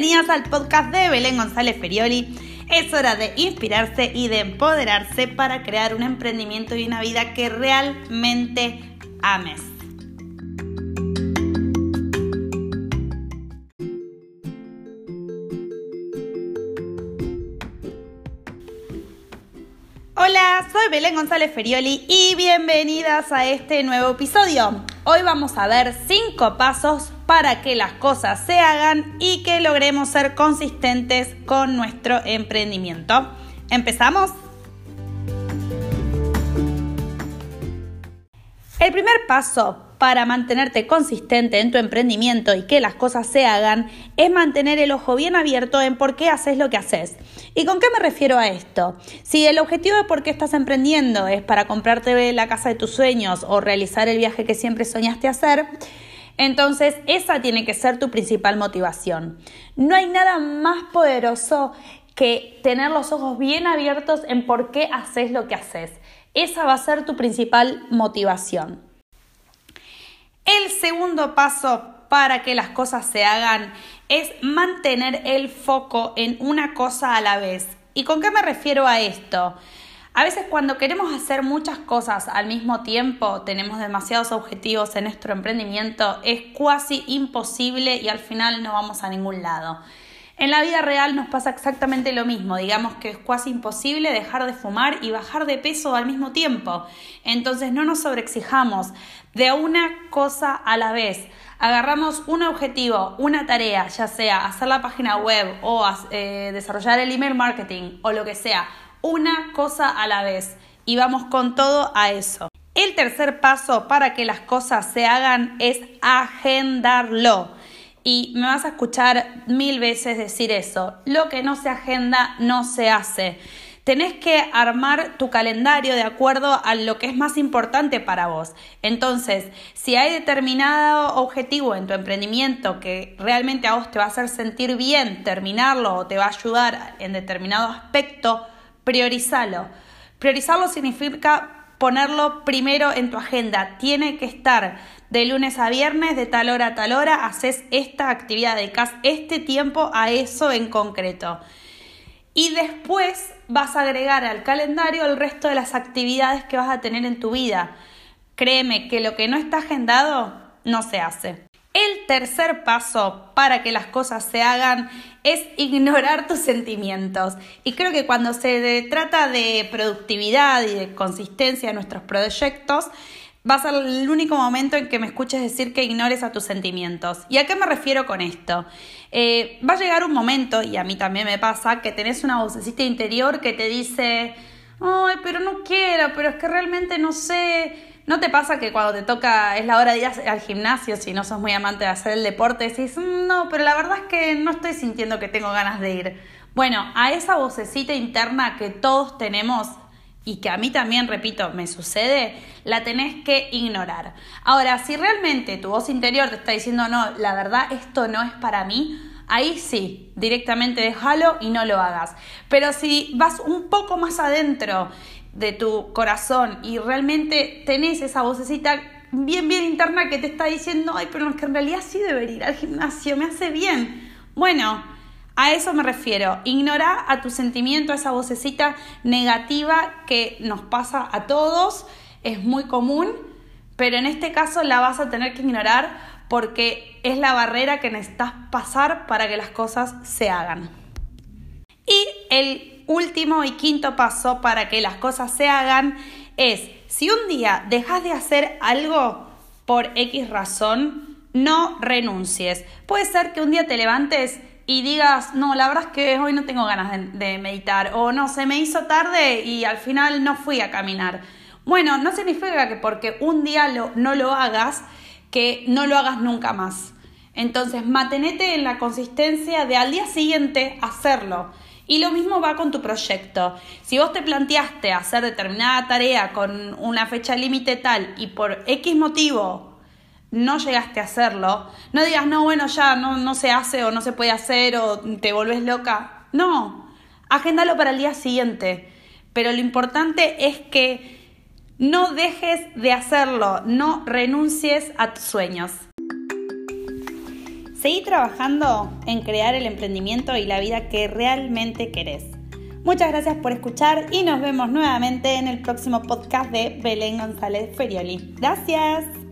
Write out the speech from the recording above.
Bienvenidas al podcast de Belén González Ferioli. Es hora de inspirarse y de empoderarse para crear un emprendimiento y una vida que realmente ames. Soy Belén González Ferioli y bienvenidas a este nuevo episodio. Hoy vamos a ver 5 pasos para que las cosas se hagan y que logremos ser consistentes con nuestro emprendimiento. ¿Empezamos? El primer paso para mantenerte consistente en tu emprendimiento y que las cosas se hagan es mantener el ojo bien abierto en por qué haces lo que haces. ¿Y con qué me refiero a esto? Si el objetivo de por qué estás emprendiendo es para comprarte la casa de tus sueños o realizar el viaje que siempre soñaste hacer, entonces esa tiene que ser tu principal motivación. No hay nada más poderoso que tener los ojos bien abiertos en por qué haces lo que haces. Esa va a ser tu principal motivación. El segundo paso para que las cosas se hagan es mantener el foco en una cosa a la vez. ¿Y con qué me refiero a esto? A veces cuando queremos hacer muchas cosas al mismo tiempo, tenemos demasiados objetivos en nuestro emprendimiento, es casi imposible y al final no vamos a ningún lado. En la vida real nos pasa exactamente lo mismo, digamos que es casi imposible dejar de fumar y bajar de peso al mismo tiempo. Entonces no nos sobreexijamos de una cosa a la vez. Agarramos un objetivo, una tarea, ya sea hacer la página web o eh, desarrollar el email marketing o lo que sea, una cosa a la vez y vamos con todo a eso. El tercer paso para que las cosas se hagan es agendarlo. Y me vas a escuchar mil veces decir eso. Lo que no se agenda no se hace. Tenés que armar tu calendario de acuerdo a lo que es más importante para vos. Entonces, si hay determinado objetivo en tu emprendimiento que realmente a vos te va a hacer sentir bien terminarlo o te va a ayudar en determinado aspecto, priorizalo. Priorizarlo significa ponerlo primero en tu agenda. Tiene que estar de lunes a viernes, de tal hora a tal hora, haces esta actividad, dedicas este tiempo a eso en concreto. Y después vas a agregar al calendario el resto de las actividades que vas a tener en tu vida. Créeme que lo que no está agendado no se hace. El tercer paso para que las cosas se hagan es ignorar tus sentimientos. Y creo que cuando se trata de productividad y de consistencia en nuestros proyectos, va a ser el único momento en que me escuches decir que ignores a tus sentimientos. ¿Y a qué me refiero con esto? Eh, va a llegar un momento, y a mí también me pasa, que tenés una vocecita interior que te dice, ay, pero no quiero, pero es que realmente no sé. ¿No te pasa que cuando te toca, es la hora de ir al gimnasio, si no sos muy amante de hacer el deporte, decís, mm, no, pero la verdad es que no estoy sintiendo que tengo ganas de ir? Bueno, a esa vocecita interna que todos tenemos y que a mí también, repito, me sucede, la tenés que ignorar. Ahora, si realmente tu voz interior te está diciendo, no, la verdad, esto no es para mí, ahí sí, directamente déjalo y no lo hagas. Pero si vas un poco más adentro de tu corazón y realmente tenés esa vocecita bien, bien interna que te está diciendo, ay, pero que en realidad sí debería ir al gimnasio, me hace bien. Bueno, a eso me refiero. Ignora a tu sentimiento, a esa vocecita negativa que nos pasa a todos, es muy común, pero en este caso la vas a tener que ignorar porque es la barrera que necesitas pasar para que las cosas se hagan. Y el último y quinto paso para que las cosas se hagan es, si un día dejas de hacer algo por X razón, no renuncies. Puede ser que un día te levantes y digas, no, la verdad es que hoy no tengo ganas de, meditar, o no, se me hizo tarde y al final no fui a caminar. Bueno, no significa que porque un día no lo hagas, que no lo hagas nunca más. Entonces, mantenete en la consistencia de al día siguiente hacerlo. Y lo mismo va con tu proyecto. Si vos te planteaste hacer determinada tarea con una fecha límite tal y por X motivo no llegaste a hacerlo, no digas, no, bueno, ya no, no se hace o no se puede hacer o te volvés loca. No, agéndalo para el día siguiente. Pero lo importante es que no dejes de hacerlo, no renuncies a tus sueños. Seguí trabajando en crear el emprendimiento y la vida que realmente querés. Muchas gracias por escuchar y nos vemos nuevamente en el próximo podcast de Belén González Ferioli. Gracias.